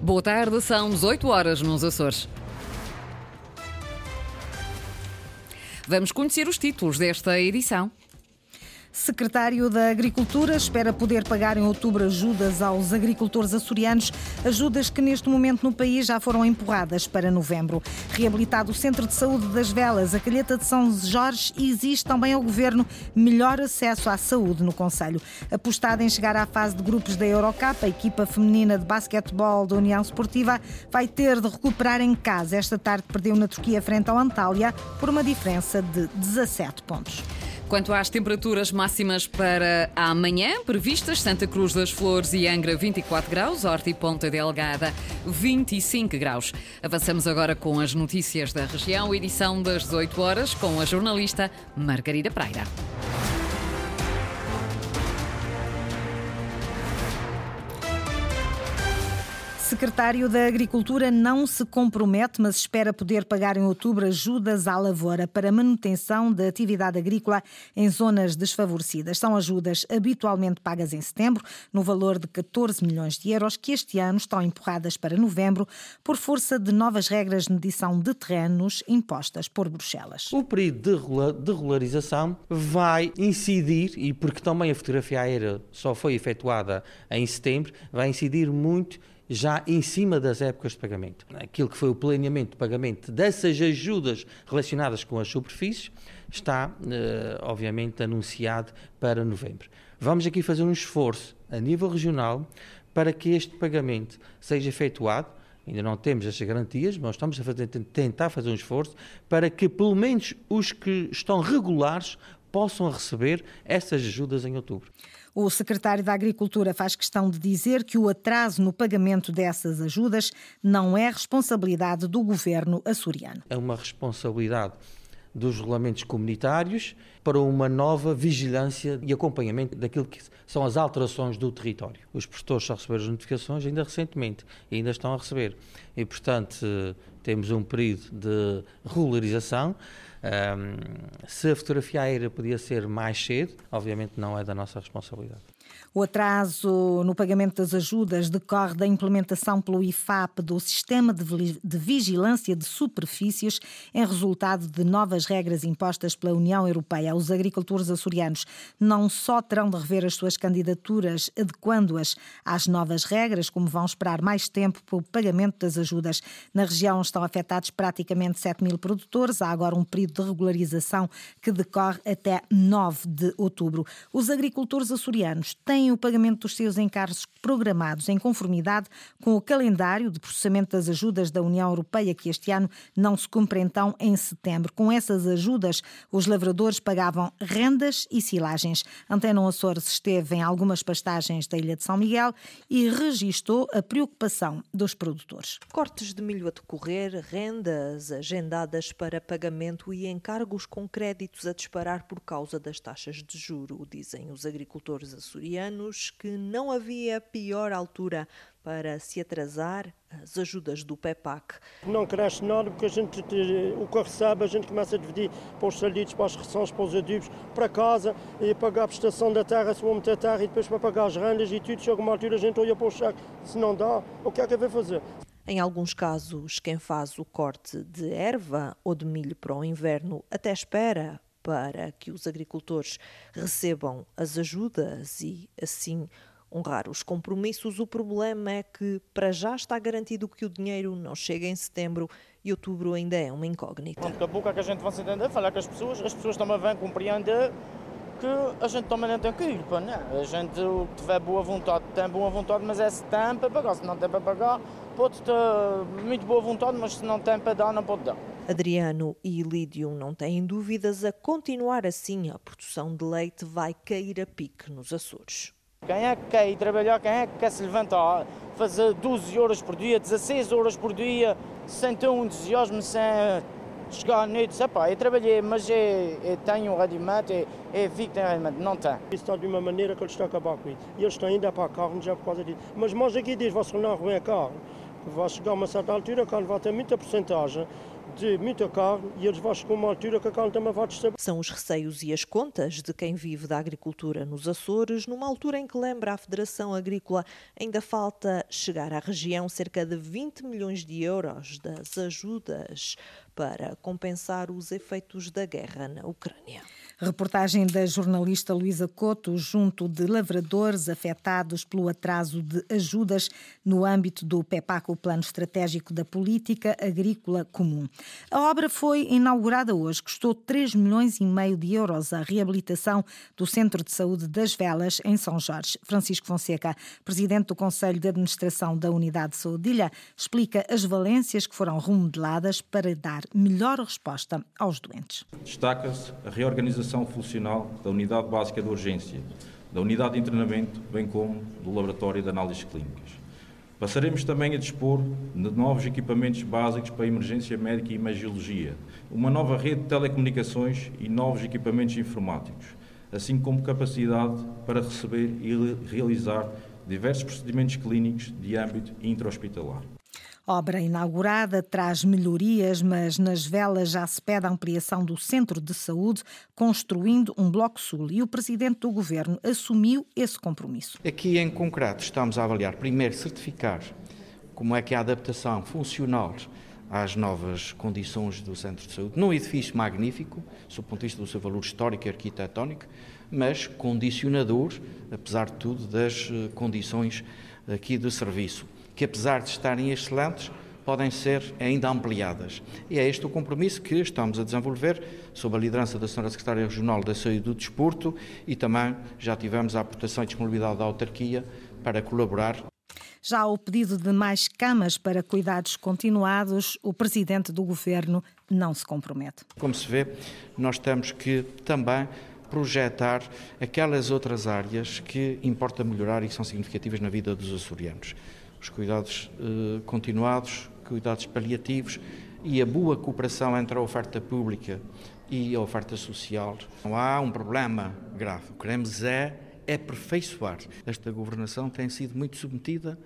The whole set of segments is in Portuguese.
Boa tarde, são 18 horas nos Açores. Vamos conhecer os títulos desta edição. Secretário da Agricultura espera poder pagar em outubro ajudas aos agricultores açorianos, ajudas que neste momento no país já foram empurradas para novembro. Reabilitado o Centro de Saúde das Velas, a Calheta de São Jorge exige também ao Governo melhor acesso à saúde no Conselho. Apostada em chegar à fase de grupos da Eurocup, a equipa feminina de basquetebol da União Esportiva vai ter de recuperar em casa. Esta tarde perdeu na Turquia frente ao Antália por uma diferença de 17 pontos. Quanto às temperaturas máximas para amanhã, previstas Santa Cruz das Flores e Angra 24 graus, Horta e Ponta Delgada 25 graus. Avançamos agora com as notícias da região, edição das 18 horas, com a jornalista Margarida Praira. Secretário da Agricultura não se compromete, mas espera poder pagar em outubro ajudas à lavoura para manutenção da atividade agrícola em zonas desfavorecidas. São ajudas habitualmente pagas em setembro, no valor de 14 milhões de euros, que este ano estão empurradas para novembro por força de novas regras de medição de terrenos impostas por Bruxelas. O período de regularização vai incidir, e porque também a fotografia aérea só foi efetuada em setembro, vai incidir muito já em cima das épocas de pagamento. Aquilo que foi o planeamento de pagamento dessas ajudas relacionadas com as superfícies está, eh, obviamente, anunciado para novembro. Vamos aqui fazer um esforço a nível regional para que este pagamento seja efetuado. Ainda não temos essas garantias, mas estamos a fazer, tentar fazer um esforço para que, pelo menos, os que estão regulares possam receber essas ajudas em outubro. O secretário da Agricultura faz questão de dizer que o atraso no pagamento dessas ajudas não é responsabilidade do governo açoriano. É uma responsabilidade dos regulamentos comunitários para uma nova vigilância e acompanhamento daquilo que são as alterações do território. Os produtores só receberam as notificações ainda recentemente e ainda estão a receber. E, portanto, temos um período de regularização. Um, se a fotografia aérea podia ser mais cedo, obviamente não é da nossa responsabilidade. O atraso no pagamento das ajudas decorre da implementação pelo IFAP do Sistema de Vigilância de Superfícies em resultado de novas regras impostas pela União Europeia. Os agricultores açorianos não só terão de rever as suas candidaturas, adequando-as às novas regras, como vão esperar mais tempo para o pagamento das ajudas. Na região estão afetados praticamente 7 mil produtores. Há agora um período de regularização que decorre até 9 de outubro. Os agricultores açorianos têm o pagamento dos seus encargos programados em conformidade com o calendário de processamento das ajudas da União Europeia, que este ano não se cumpre então em setembro. Com essas ajudas, os lavradores pagavam rendas e silagens. Antena Açores esteve em algumas pastagens da Ilha de São Miguel e registou a preocupação dos produtores. Cortes de milho a decorrer, rendas agendadas para pagamento e encargos com créditos a disparar por causa das taxas de juro, dizem os agricultores açorianos açorianos que não havia pior altura para se atrasar as ajudas do PEPAC. Não cresce nada porque a gente, o que recebe, a gente começa a dividir para os salidos, para as rações, para os adubos, para casa e pagar a prestação da terra, se vou meter terra e depois para pagar as rendas e tudo. Chega uma altura a gente olha para o cheque, se não dá, o que é que vai fazer? Em alguns casos, quem faz o corte de erva ou de milho para o inverno até espera para que os agricultores recebam as ajudas e, assim, honrar os compromissos. O problema é que, para já, está garantido que o dinheiro não chega em setembro e outubro ainda é uma incógnita. Daqui a pouco é que a gente vai se entender, falar com as pessoas, as pessoas também vão compreender que a gente também não tem culpa, né? A gente tiver boa vontade, tem boa vontade, mas é se tem para pagar, se não tem para pagar, pode ter muito boa vontade, mas se não tem para dar, não pode dar. Adriano e Lídio não têm dúvidas a continuar assim. A produção de leite vai cair a pique nos Açores. Quem é que quer ir trabalhar, quem é que quer se levantar, fazer 12 horas por dia, 16 horas por dia, sem ter um entusiasmo, sem chegar à noite, sei pá, eu trabalhei, mas eu, eu tenho rendimento, eu, eu vi que tenho rendimento, não tem. Isso está de uma maneira que eles estão a acabar com isso. E eles estão ainda para a carne já por causa disso. Mas nós aqui diz, você não arrumem a carne, vai chegar a uma certa altura, a carne vai ter muita porcentagem ter muita carne e eles vão uma altura que a carne também vai descer. São os receios e as contas de quem vive da agricultura nos Açores, numa altura em que lembra a Federação Agrícola, ainda falta chegar à região cerca de 20 milhões de euros das ajudas para compensar os efeitos da guerra na Ucrânia. Reportagem da jornalista Luísa Couto, junto de lavradores afetados pelo atraso de ajudas no âmbito do PEPAC, o Plano Estratégico da Política Agrícola Comum. A obra foi inaugurada hoje, custou 3 milhões e meio de euros a reabilitação do Centro de Saúde das Velas, em São Jorge. Francisco Fonseca, presidente do Conselho de Administração da Unidade de Saúde Ilha, explica as valências que foram remodeladas para dar melhor resposta aos doentes. Destaca-se a reorganização funcional da Unidade Básica de Urgência, da Unidade de Internamento, bem como do Laboratório de Análises Clínicas. Passaremos também a dispor de novos equipamentos básicos para emergência médica e imagiologia, uma nova rede de telecomunicações e novos equipamentos informáticos, assim como capacidade para receber e realizar diversos procedimentos clínicos de âmbito intra-hospitalar. Obra inaugurada traz melhorias, mas nas velas já se pede a ampliação do centro de saúde, construindo um bloco sul. E o presidente do governo assumiu esse compromisso. Aqui em concreto estamos a avaliar primeiro certificar como é que a adaptação funcional às novas condições do centro de saúde, num edifício magnífico, do ponto de vista do seu valor histórico e arquitetónico, mas condicionador, apesar de tudo, das eh, condições aqui de serviço que apesar de estarem excelentes, podem ser ainda ampliadas. E é este o compromisso que estamos a desenvolver sob a liderança da Sra. Secretária Regional da Saúde e do Desporto e também já tivemos a aportação e disponibilidade da autarquia para colaborar. Já ao pedido de mais camas para cuidados continuados, o presidente do governo não se compromete. Como se vê, nós temos que também projetar aquelas outras áreas que importa melhorar e que são significativas na vida dos açorianos os cuidados eh, continuados, cuidados paliativos e a boa cooperação entre a oferta pública e a oferta social. Não há um problema grave. O que queremos é aperfeiçoar. Esta governação tem sido muito submetida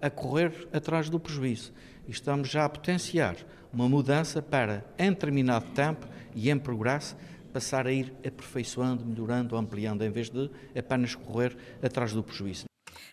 a correr atrás do prejuízo. Estamos já a potenciar uma mudança para, em determinado tempo e em progresso, passar a ir aperfeiçoando, melhorando, ampliando, em vez de apenas correr atrás do prejuízo.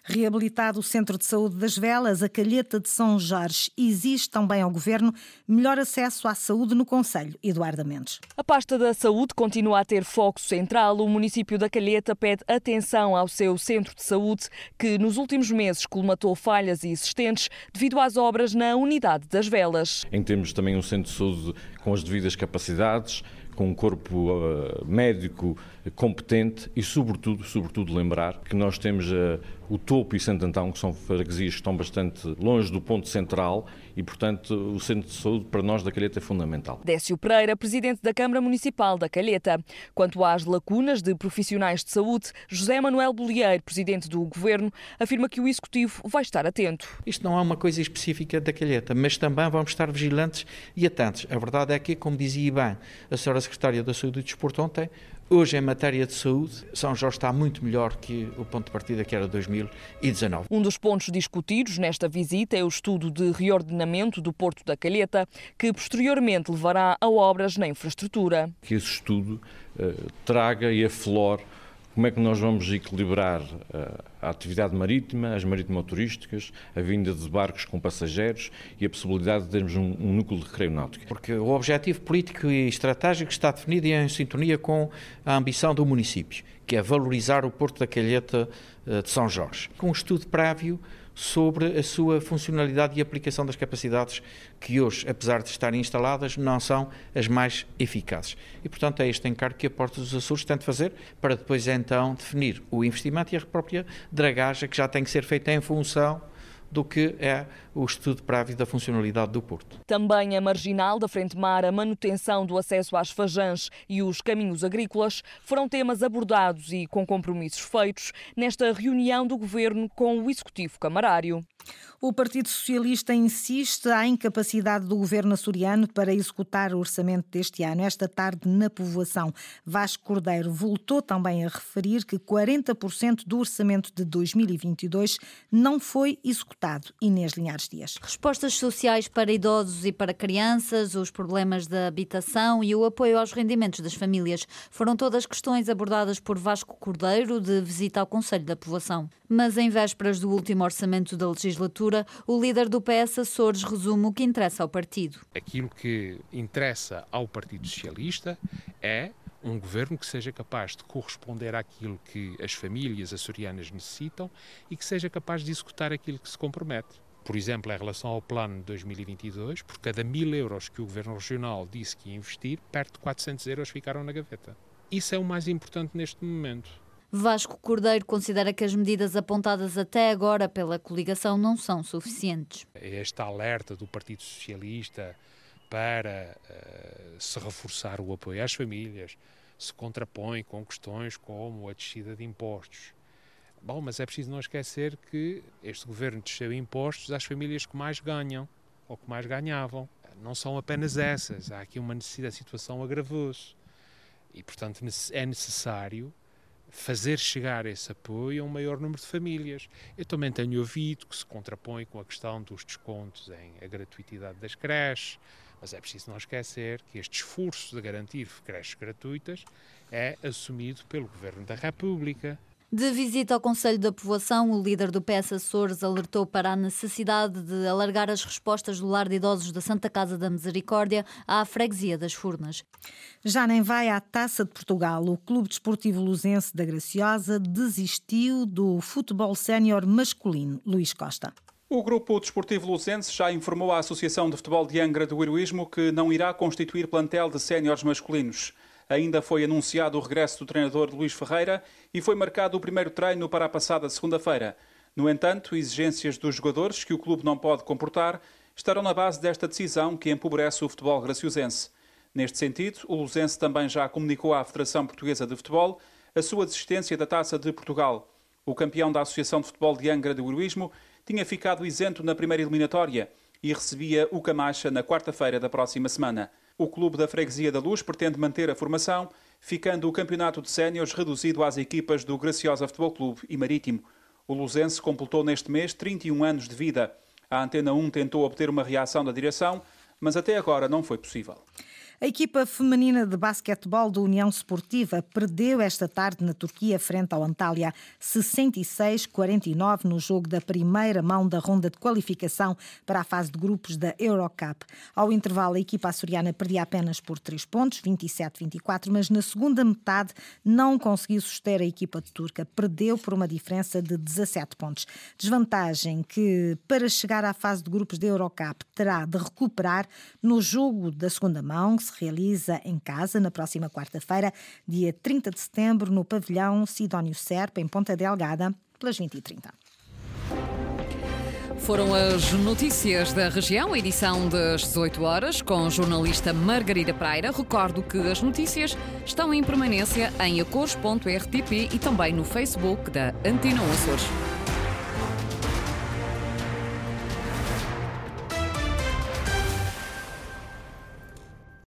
Reabilitado o Centro de Saúde das Velas, a Calheta de São Jorge, exige também ao Governo melhor acesso à saúde no Conselho. Eduardo Mendes. A pasta da saúde continua a ter foco central. O município da Calheta pede atenção ao seu centro de saúde, que nos últimos meses colmatou falhas existentes devido às obras na unidade das velas. Em termos também um centro de saúde com as devidas capacidades, com um corpo uh, médico competente e, sobretudo, sobretudo lembrar que nós temos uh, o Topo e Santo Antão, que são freguesias que estão bastante longe do ponto central e, portanto, o centro de saúde para nós da Calheta é fundamental. Décio Pereira, presidente da Câmara Municipal da Calheta. Quanto às lacunas de profissionais de saúde, José Manuel Bolieiro, presidente do Governo, afirma que o Executivo vai estar atento. Isto não é uma coisa específica da Calheta, mas também vamos estar vigilantes e atentos. A verdade é que, como dizia bem a senhora Secretária da Saúde e do Desporto ontem, Hoje, em matéria de saúde, São Jorge está muito melhor que o ponto de partida que era 2019. Um dos pontos discutidos nesta visita é o estudo de reordenamento do Porto da Calheta, que posteriormente levará a obras na infraestrutura. Que esse estudo uh, traga e aflore como é que nós vamos equilibrar eh, a atividade marítima, as marítimo-turísticas, a vinda de barcos com passageiros e a possibilidade de termos um, um, núcleo de recreio náutico? Porque o objetivo político e estratégico está definido e em sintonia com a ambição do município, que é valorizar o Porto da Calheta eh, de São Jorge. Com um estudo prévio sobre a sua funcionalidade e aplicação das capacidades que hoje, apesar de estarem instaladas, não são as mais eficazes. E, portanto, é este encargo que a Porta dos Açores tem de fazer para depois, então, definir o investimento e a própria dragagem que já tem que ser feita em função do que é o estudo prévio da funcionalidade do Porto. Também a marginal da Frente Mar, a manutenção do acesso às fajãs e os caminhos agrícolas foram temas abordados e com compromissos feitos nesta reunião do Governo com o Executivo Camarário. O Partido Socialista insiste à incapacidade do governo açoriano para executar o orçamento deste ano. Esta tarde, na povoação, Vasco Cordeiro voltou também a referir que 40% do orçamento de 2022 não foi executado. Inês Linhares Dias. Respostas sociais para idosos e para crianças, os problemas da habitação e o apoio aos rendimentos das famílias foram todas questões abordadas por Vasco Cordeiro de visita ao Conselho da Povoação. Mas em vésperas do último orçamento da legislatura, o líder do PS Açores resume o que interessa ao partido. Aquilo que interessa ao Partido Socialista é um governo que seja capaz de corresponder àquilo que as famílias açorianas necessitam e que seja capaz de executar aquilo que se compromete. Por exemplo, em relação ao plano de 2022, por cada mil euros que o governo regional disse que ia investir, perto de 400 euros ficaram na gaveta. Isso é o mais importante neste momento. Vasco Cordeiro considera que as medidas apontadas até agora pela coligação não são suficientes. Este alerta do Partido Socialista para uh, se reforçar o apoio às famílias se contrapõe com questões como a descida de impostos. Bom, mas é preciso não esquecer que este governo desceu impostos às famílias que mais ganham ou que mais ganhavam. Não são apenas essas, há aqui uma necessidade, a situação agravou-se. E, portanto, é necessário fazer chegar esse apoio a um maior número de famílias. Eu também tenho ouvido que se contrapõe com a questão dos descontos em a gratuitidade das creches, mas é preciso não esquecer que este esforço de garantir creches gratuitas é assumido pelo Governo da República. De visita ao Conselho da Povoação, o líder do PS Açores alertou para a necessidade de alargar as respostas do lar de idosos da Santa Casa da Misericórdia à freguesia das Furnas. Já nem vai à Taça de Portugal. O Clube Desportivo Luzense da Graciosa desistiu do futebol sénior masculino. Luís Costa. O Grupo Desportivo Luzense já informou à Associação de Futebol de Angra do Heroísmo que não irá constituir plantel de séniores masculinos. Ainda foi anunciado o regresso do treinador Luís Ferreira e foi marcado o primeiro treino para a passada segunda-feira. No entanto, exigências dos jogadores que o clube não pode comportar estarão na base desta decisão que empobrece o futebol graciosense. Neste sentido, o Luzense também já comunicou à Federação Portuguesa de Futebol a sua desistência da Taça de Portugal. O campeão da Associação de Futebol de Angra do Heroísmo tinha ficado isento na primeira eliminatória e recebia o Camacha na quarta-feira da próxima semana. O Clube da Freguesia da Luz pretende manter a formação, ficando o campeonato de séniores reduzido às equipas do Graciosa Futebol Clube e Marítimo. O Luzense completou neste mês 31 anos de vida. A Antena 1 tentou obter uma reação da direção, mas até agora não foi possível. A equipa feminina de basquetebol da União Esportiva perdeu esta tarde na Turquia frente ao Antália 66-49 no jogo da primeira mão da ronda de qualificação para a fase de grupos da Eurocup. Ao intervalo, a equipa açoriana perdia apenas por 3 pontos, 27-24, mas na segunda metade não conseguiu suster a equipa turca, perdeu por uma diferença de 17 pontos. Desvantagem que, para chegar à fase de grupos da Eurocup, terá de recuperar no jogo da segunda mão, que se realiza em casa na próxima quarta-feira, dia 30 de setembro, no pavilhão Sidónio Serpa, em Ponta Delgada, pelas 20h30. Foram as notícias da região, edição das 18 horas, com jornalista Margarida Praira. Recordo que as notícias estão em permanência em acores.rtp e também no Facebook da Antena Açores.